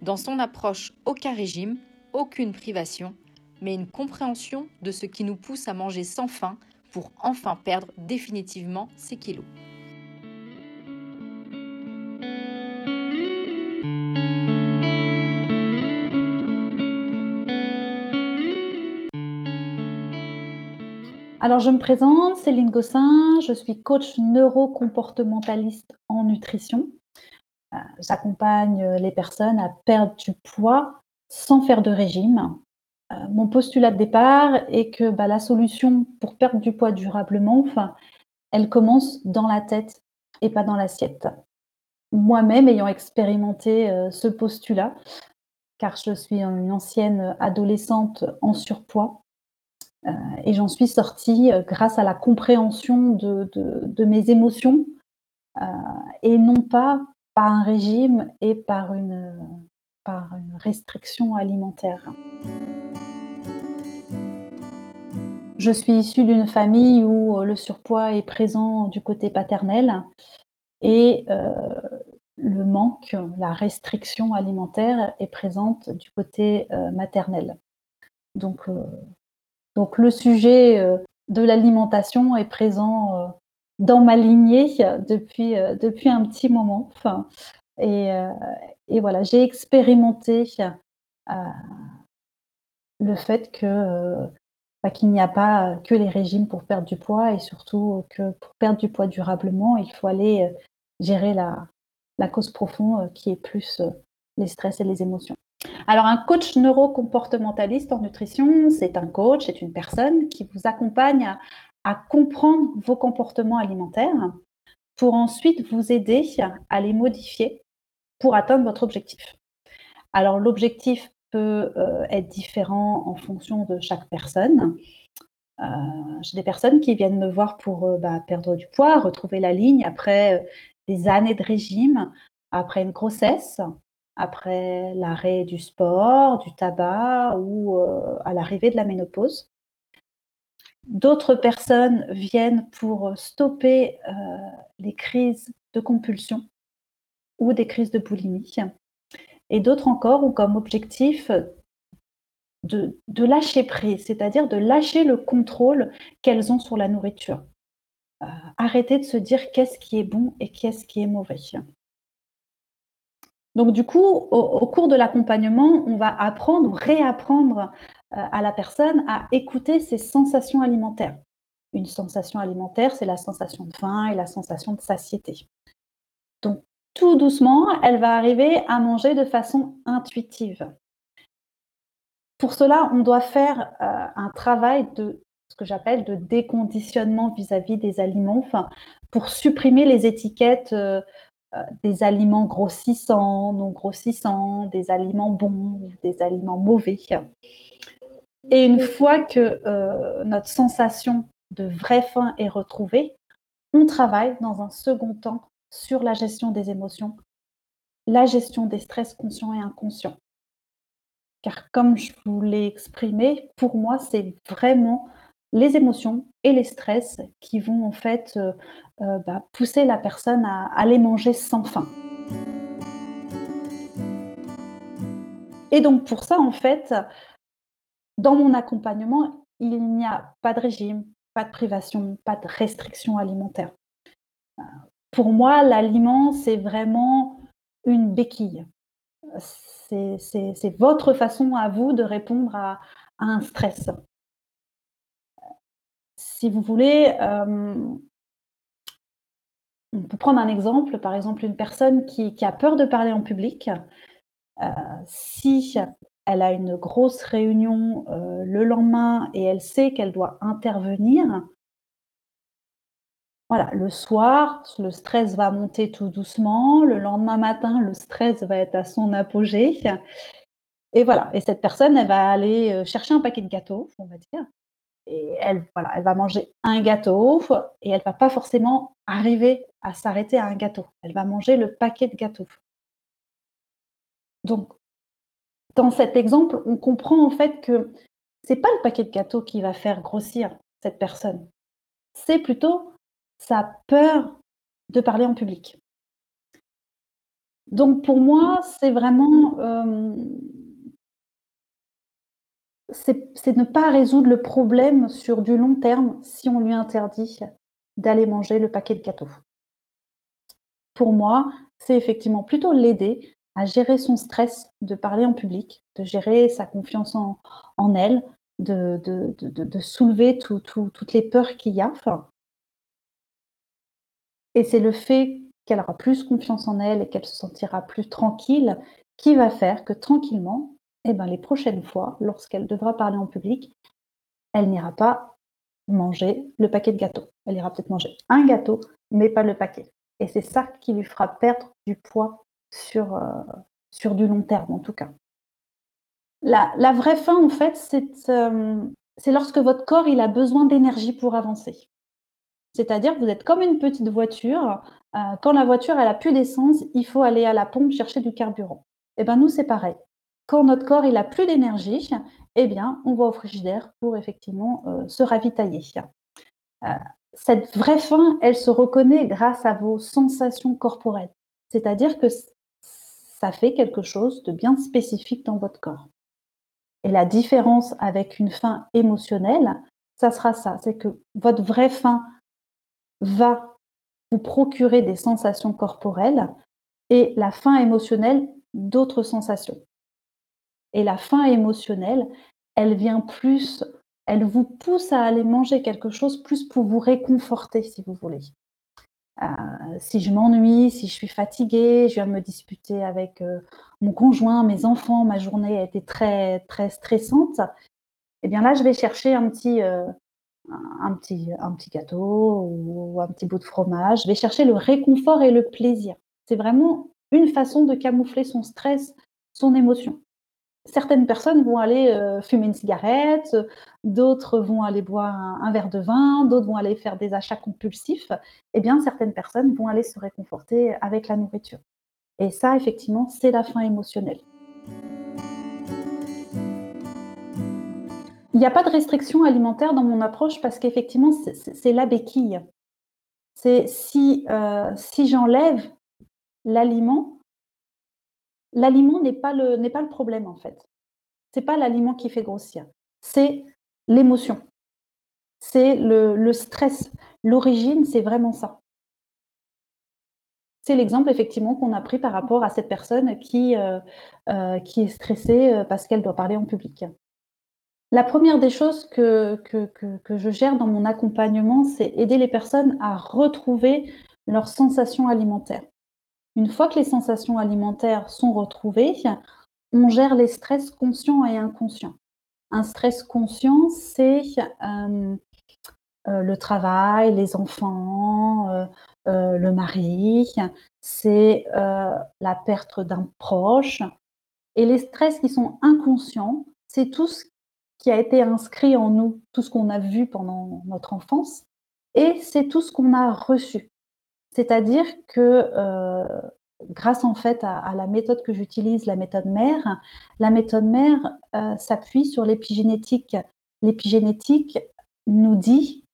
Dans son approche, aucun régime, aucune privation, mais une compréhension de ce qui nous pousse à manger sans faim pour enfin perdre définitivement ses kilos. Alors, je me présente, Céline Gossin, je suis coach neurocomportementaliste en nutrition. Euh, j'accompagne les personnes à perdre du poids sans faire de régime. Euh, mon postulat de départ est que bah, la solution pour perdre du poids durablement, elle commence dans la tête et pas dans l'assiette. Moi-même, ayant expérimenté euh, ce postulat, car je suis une ancienne adolescente en surpoids, euh, et j'en suis sortie euh, grâce à la compréhension de, mes émotions euh, et non pas par un régime et par une, par une restriction alimentaire. Je suis issue d'une famille où le surpoids est présent du côté paternel et le manque, la restriction alimentaire est présente du côté maternel. Donc donc le sujet euh, de l'alimentation est présent euh, dans ma lignée depuis, euh, depuis un petit moment. et, voilà, j'ai expérimenté le fait que bah, qu'il n'y a pas que les régimes pour perdre du poids et surtout que pour perdre du poids durablement, il faut aller gérer la, la cause profonde qui est plus les stress et les émotions. Alors, un coach neurocomportementaliste en nutrition, c'est un coach, c'est une personne qui vous accompagne à, comprendre vos comportements alimentaires pour ensuite vous aider à les modifier pour atteindre votre objectif. Alors, l'objectif peut euh, être différent en fonction de chaque personne. Euh, j'ai des personnes qui viennent me voir pour euh, bah, perdre du poids, retrouver la ligne après des années de régime, après une grossesse, après l'arrêt du sport, du tabac ou à l'arrivée de la ménopause. D'autres personnes viennent pour stopper euh, les crises de compulsion ou des crises de boulimie. Et d'autres encore ont comme objectif de, lâcher prise, c'est-à-dire de lâcher le contrôle qu'elles ont sur la nourriture. Euh, arrêter de se dire qu'est-ce qui est bon et qu'est-ce qui est mauvais. Donc du coup, au, cours de l'accompagnement, on va apprendre, réapprendre euh, à la personne à écouter ses sensations alimentaires. Une sensation alimentaire, c'est la sensation de faim et la sensation de satiété. Donc tout doucement, elle va arriver à manger de façon intuitive. Pour cela, on doit faire euh, un travail de ce que j'appelle de déconditionnement vis-à-vis des aliments, pour supprimer les étiquettes euh, euh, des aliments grossissants, non grossissants, des aliments bons, des aliments mauvais. Et une fois que euh, notre sensation de vraie faim est retrouvée, on travaille dans un second temps sur la gestion des émotions, la gestion des stress conscients et inconscients. Car comme je vous l'ai exprimé, pour moi, c'est vraiment les émotions et les stress qui vont en fait euh, euh, bah, pousser la personne à aller manger sans faim. Et donc pour ça, en fait, dans mon accompagnement, il n'y a pas de régime, pas de privation, pas de restriction alimentaire. Euh, pour moi, l'aliment, c'est vraiment une béquille. C'est votre façon à vous de répondre à un stress si vous voulez, euh, on peut prendre un exemple, par exemple une personne qui, a peur de parler en public. Euh, si elle a une grosse réunion euh, le lendemain et elle sait qu'elle doit intervenir, Voilà, le soir, le stress va monter tout doucement. Le lendemain matin, le stress va être à son apogée. Et voilà, et cette personne, elle va aller euh, chercher un paquet de gâteaux, on va dire. Et elle, voilà, elle va manger un gâteau et elle va pas forcément arriver à s'arrêter à un gâteau. Elle va manger le paquet de gâteaux. Donc, dans cet exemple, on comprend en fait que c'est pas le paquet de gâteaux qui va faire grossir cette personne. C'est plutôt sa peur de parler en public. Donc pour moi, c'est vraiment euh, c'est ne pas résoudre le problème sur du long terme si on lui interdit d'aller manger le paquet de gâteaux. Pour moi, c'est effectivement plutôt l'aider gérer son stress de parler en public, de gérer sa confiance en, elle, de, de, soulever toutes les peurs qu'il y a. et c'est le fait qu'elle aura plus confiance en elle et qu'elle se sentira plus tranquille qui va faire que tranquillement, eh ben, les prochaines fois, lorsqu'elle devra parler en public, elle n'ira pas manger le paquet de gâteaux. Elle ira peut-être manger un gâteau, mais pas le paquet. Et c'est ça qui lui fera perdre du poids sur, euh, sur du long terme, en tout cas. La, vraie fin, en fait, euh, c'est lorsque votre corps il a besoin d'énergie pour avancer. C'est-à-dire que vous êtes comme une petite voiture. Euh, quand la voiture elle a plus d'essence, il faut aller à la pompe chercher du carburant. Et eh ben nous, c'est pareil quand notre corps il a plus d'énergie, eh bien, on va au frigidaire pour effectivement se ravitailler. Cette vraie faim, elle se reconnaît grâce à vos sensations corporelles. C'est-à-dire que ça fait quelque chose de bien spécifique dans votre corps. Et la différence avec une faim émotionnelle, ça sera ça, c'est que votre vraie faim va vous procurer des sensations corporelles et la faim émotionnelle d'autres sensations. Et la faim émotionnelle, elle vient plus, elle vous pousse à aller manger quelque chose plus pour vous réconforter, si vous voulez. Euh, si je m'ennuie, si je suis fatiguée, je viens de me disputer avec euh, mon conjoint, mes enfants, ma journée a été très très stressante, eh bien là, je vais chercher un petit, euh, un petit, un petit gâteau ou un petit bout de fromage. Je vais chercher le réconfort et le plaisir. C'est vraiment une façon de camoufler son stress, son émotion certaines personnes vont aller euh, fumer une cigarette, d'autres vont aller boire un, verre de vin, d'autres vont aller faire des achats compulsifs. Eh bien, certaines personnes vont aller se réconforter avec la nourriture. Et ça, effectivement, c'est la faim émotionnelle. Il n'y a pas de restriction alimentaire dans mon approche parce qu'effectivement, c'est la béquille. C'est si, euh, si j'enlève l'aliment, l'aliment n'est pas, le, problème en fait. C'est pas l'aliment qui fait grossir, c'est l'émotion, c'est le, stress. L'origine, c'est vraiment ça. C'est l'exemple effectivement qu'on a pris par rapport à cette personne qui, euh, euh, est stressée euh, parce qu'elle doit parler en public. La première des choses que, que, que je gère dans mon accompagnement, c'est aider les personnes à retrouver leurs sensations alimentaires. Une fois que les sensations alimentaires sont retrouvées, on gère les stress conscients et inconscients. Un stress conscient, c'est euh, euh, le travail, les enfants, euh, le mari, c'est la perte d'un proche. Et les stress qui sont inconscients, c'est tout ce qui a été inscrit en nous, tout ce qu'on a vu pendant notre enfance, et c'est tout ce qu'on a reçu. C'est-à-dire que euh, grâce en fait à, la méthode que j'utilise, la méthode mère, la méthode mère euh, s'appuie sur l'épigénétique. L'épigénétique nous dit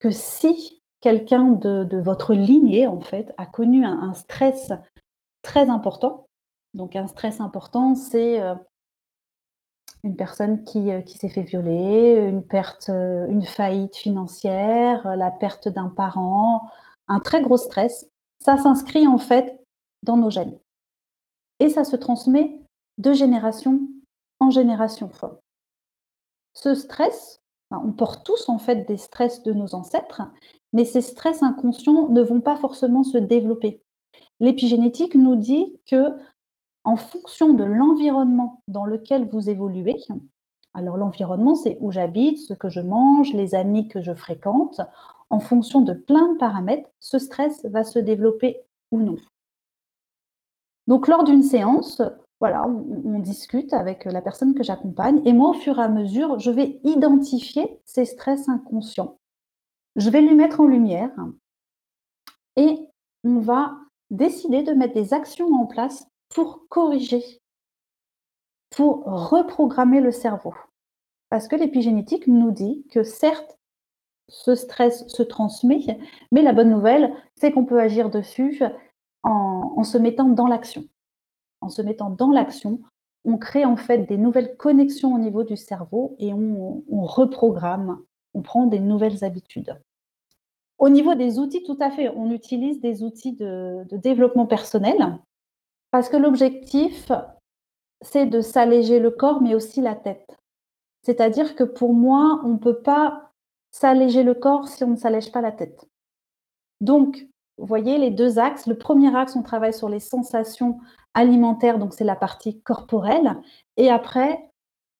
que si quelqu'un de, votre lignée en fait a connu un, stress très important, donc un stress important, c'est euh, une personne qui, qui s'est fait violer, une perte, une faillite financière, la perte d'un parent, un très gros stress, ça s'inscrit en fait dans nos gènes. Et ça se transmet de génération en génération. Ce stress, on porte tous en fait des stress de nos ancêtres, mais ces stress inconscients ne vont pas forcément se développer. L'épigénétique nous dit que en fonction de l'environnement dans lequel vous évoluez, alors l'environnement c'est où j'habite, ce que je mange, les amis que je fréquente, en fonction de plein de paramètres, ce stress va se développer ou non. Donc lors d'une séance, voilà, on, discute avec la personne que j'accompagne et moi, au fur et à mesure, je vais identifier ces stress inconscients. Je vais lui mettre en lumière et on va décider de mettre des actions en place pour corriger, pour reprogrammer le cerveau. Parce que l'épigénétique nous dit que certes, ce stress se transmet, mais la bonne nouvelle, c'est qu'on peut agir dessus en, se mettant dans l'action. En se mettant dans l'action, on crée en fait des nouvelles connexions au niveau du cerveau et on, reprogramme, on prend des nouvelles habitudes. Au niveau des outils, tout à fait, on utilise des outils de, développement personnel parce que l'objectif, c'est de s'alléger le corps, mais aussi la tête. C'est-à-dire que pour moi, on ne peut pas s'alléger le corps si on ne s'allège pas la tête. Donc, vous voyez les deux axes. Le premier axe, on travaille sur les sensations alimentaires, donc c'est la partie corporelle. Et après,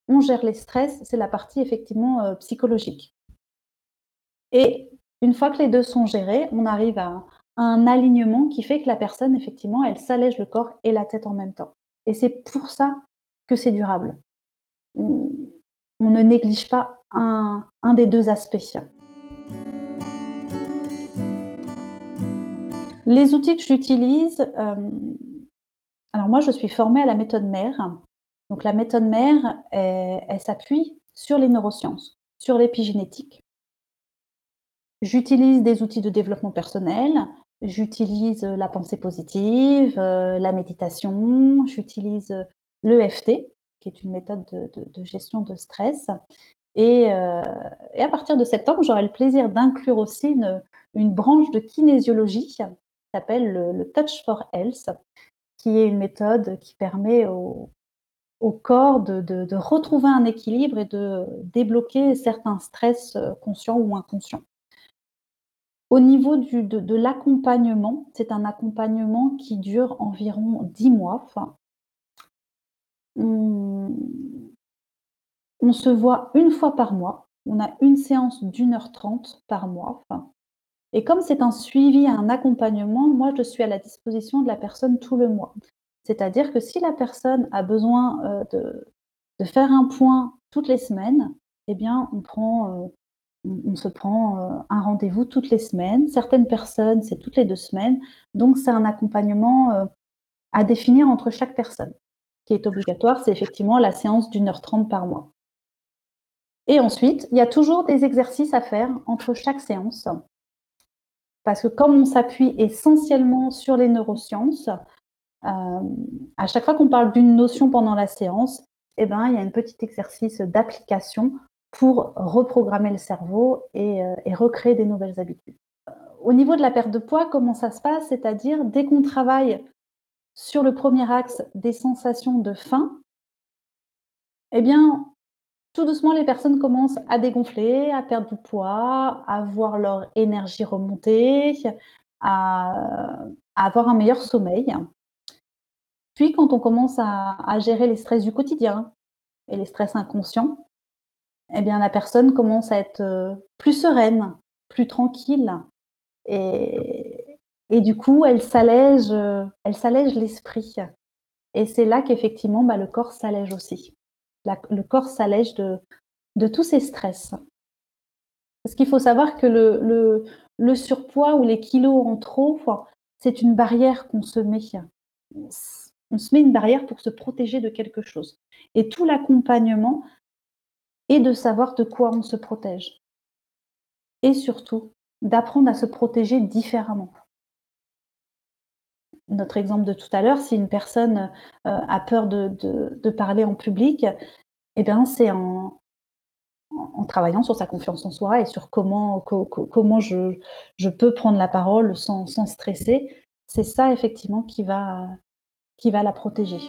on gère les stress, c'est la partie effectivement euh, psychologique. Et une fois que les deux sont gérés, on arrive à, un alignement qui fait que la personne, effectivement, elle s'allège le corps et la tête en même temps. Et c'est pour ça que c'est durable. On, ne néglige pas un, des deux aspects. Les outils que j'utilise, euh, alors moi je suis formée à la méthode mère. Donc la méthode mère, elle, s'appuie sur les neurosciences, sur l'épigénétique. J'utilise des outils de développement personnel, j'utilise la pensée positive, euh, la méditation, j'utilise l'EFT, qui est une méthode de, gestion de stress. Et, euh, et, à partir de septembre, j'aurai le plaisir d'inclure aussi une, branche de kinésiologie s'appelle le, Touch for Health, qui est une méthode qui permet au, corps de, retrouver un équilibre et de débloquer certains stress euh, conscients ou inconscients. Au niveau de, l'accompagnement, c'est un accompagnement qui dure environ 10 mois. On, se voit une fois par mois. On a une séance d'une heure trente par mois. Et comme c'est un suivi, un accompagnement, moi, je suis à la disposition de la personne tout le mois. C'est-à-dire que si la personne a besoin euh, de, faire un point toutes les semaines, eh bien, on, euh, se prend euh, un rendez-vous toutes les semaines. Certaines personnes, c'est toutes les deux semaines. Donc, c'est un accompagnement à définir entre chaque personne. Qui est obligatoire, c'est effectivement la séance d'une heure trente par mois. Et ensuite, il y a toujours des exercices à faire entre chaque séance parce que comme on s'appuie essentiellement sur les neurosciences, euh, à chaque fois qu'on parle d'une notion pendant la séance, eh ben, il y a un petit exercice d'application pour reprogrammer le cerveau et, euh, recréer des nouvelles habitudes. Euh, au niveau de la perte de poids, comment ça se passe? C'est-à-dire, dès qu'on travaille sur le premier axe des sensations de faim, eh bien, tout doucement, les personnes commencent à dégonfler, à perdre du poids, à voir leur énergie remonter, à, avoir un meilleur sommeil. Puis, quand on commence à, gérer les stress du quotidien et les stress inconscients, eh bien, la personne commence à être euh, plus sereine, plus tranquille. Et, du coup, elle s'allège, elle s'allège l'esprit. Et c'est là qu'effectivement, bah, le corps s'allège aussi le corps s'allège de, tous ces stress. Parce qu'il faut savoir que le, surpoids ou les kilos en trop, c'est une barrière qu'on se met. On se met une barrière pour se protéger de quelque chose. Et tout l'accompagnement est de savoir de quoi on se protège. Et surtout, d'apprendre à se protéger différemment notre exemple de tout à l'heure, si une personne euh, a peur de, parler en public, eh bien, c'est en, travaillant sur sa confiance en soi et sur comment, comment je, je, peux prendre la parole sans, sans stresser. C'est ça, effectivement, qui va, qui va la protéger.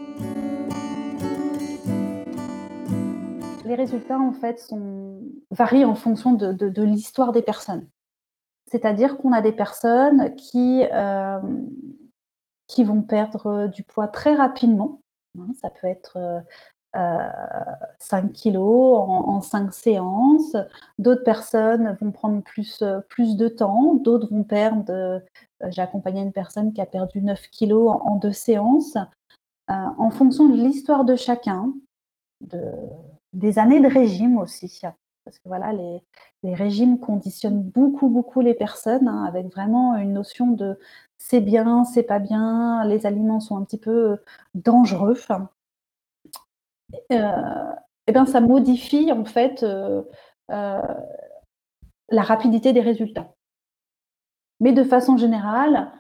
Les résultats, en fait, varient en fonction de, de, l'histoire des personnes. C'est-à-dire qu'on a des personnes qui, euh, vont perdre du poids très rapidement. Hein. Ça peut être 5 kilos en, 5 séances. D'autres personnes vont prendre plus, plus de temps, d'autres vont perdre. J'ai accompagné une personne qui a perdu 9 kilos en, en deux séances. en fonction de l'histoire de chacun, de, des années de régime aussi. Parce que voilà, les, les régimes conditionnent beaucoup, beaucoup les personnes, hein, avec vraiment une notion de c'est bien, c'est pas bien, les aliments sont un petit peu dangereux. Euh, et bien ça modifie en fait euh, euh, la rapidité des résultats. Mais de façon générale,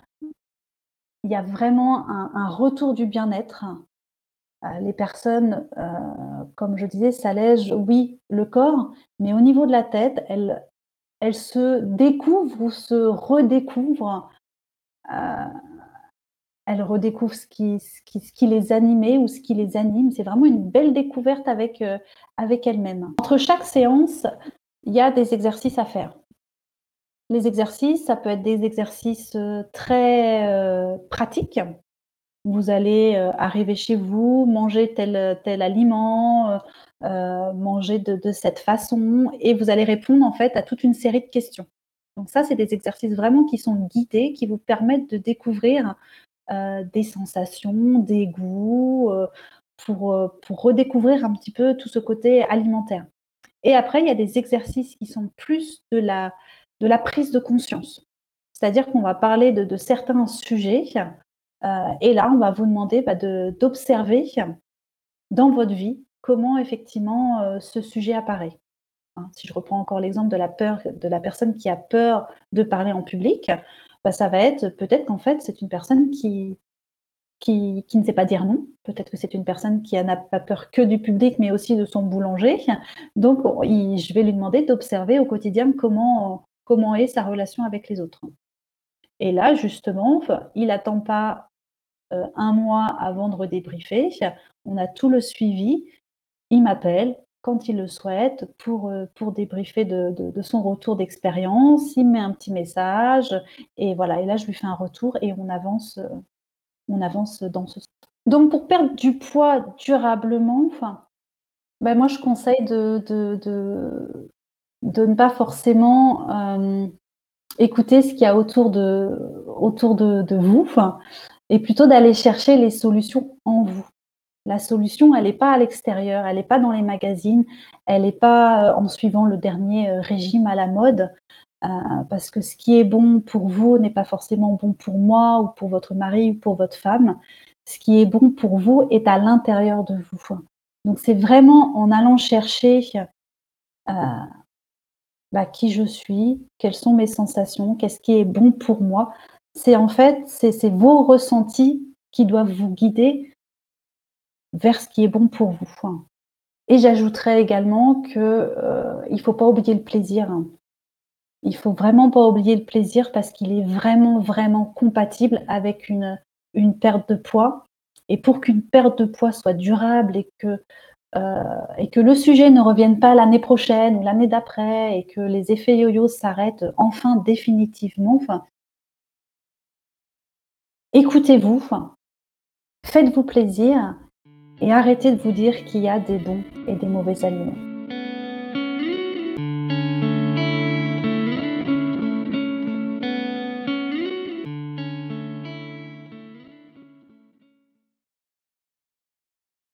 il y a vraiment un retour du bien-être euh, les personnes, euh, comme je disais, s'allègent, oui, le corps, mais au niveau de la tête, elles, elles se découvrent ou se redécouvrent. Euh, elles redécouvrent ce qui, les animait ou ce qui les anime. C'est vraiment une belle découverte avec, avec elles-mêmes. Entre chaque séance, il y a des exercices à faire. Les exercices, ça peut être des exercices très pratiques, vous allez euh, arriver chez vous, manger tel, aliment, euh, euh, manger de, cette façon, et vous allez répondre en fait à toute une série de questions. Donc ça, c'est des exercices vraiment qui sont guidés, qui vous permettent de découvrir des sensations, des goûts, pour, pour redécouvrir un petit peu tout ce côté alimentaire. Et après, il y a des exercices qui sont plus de la, de la prise de conscience. C'est-à-dire qu'on va parler de, certains sujets euh, et là, on va vous demander bah, d'observer dans votre vie comment effectivement euh, ce sujet apparaît. Hein, si je reprends encore l'exemple de la peur de la personne qui a peur de parler en public, bah, ça va être peut-être qu'en fait c'est une personne qui, qui, ne sait pas dire non. Peut-être que c'est une personne qui n'a pas peur que du public, mais aussi de son boulanger. Donc, je vais lui demander d'observer au quotidien comment, comment est sa relation avec les autres. Et là, justement, il n'attend pas euh, un mois avant de redébriefer. On a tout le suivi. Il m'appelle quand il le souhaite pour, euh, pour débriefer de, son retour d'expérience. Il met un petit message et voilà. Et là, je lui fais un retour et on avance, euh, on avance dans ce sens. Donc, pour perdre du poids durablement, enfin, ben moi, je conseille de, de, de, ne pas forcément écouter ce qu'il y a autour de, autour de, vous et plutôt d'aller chercher les solutions en vous. La solution, elle n'est pas à l'extérieur, elle n'est pas dans les magazines, elle n'est pas euh, en suivant le dernier euh, régime à la mode, euh, parce que ce qui est bon pour vous n'est pas forcément bon pour moi ou pour votre mari ou pour votre femme. Ce qui est bon pour vous est à l'intérieur de vous. Donc c'est vraiment en allant chercher bah, qui je suis, quelles sont mes sensations, qu'est-ce qui est bon pour moi, c'est en fait, c'est vos ressentis qui doivent vous guider vers ce qui est bon pour vous. Et j'ajouterais également qu'il euh, il ne faut pas oublier le plaisir. Il ne faut vraiment pas oublier le plaisir parce qu'il est vraiment, vraiment compatible avec une, perte de poids. Et pour qu'une perte de poids soit durable et que, euh, et que le sujet ne revienne pas l'année prochaine ou l'année d'après et que les effets yo-yo s'arrêtent enfin définitivement, écoutez-vous, faites-vous plaisir et arrêtez de vous dire qu'il y a des bons et des mauvais aliments.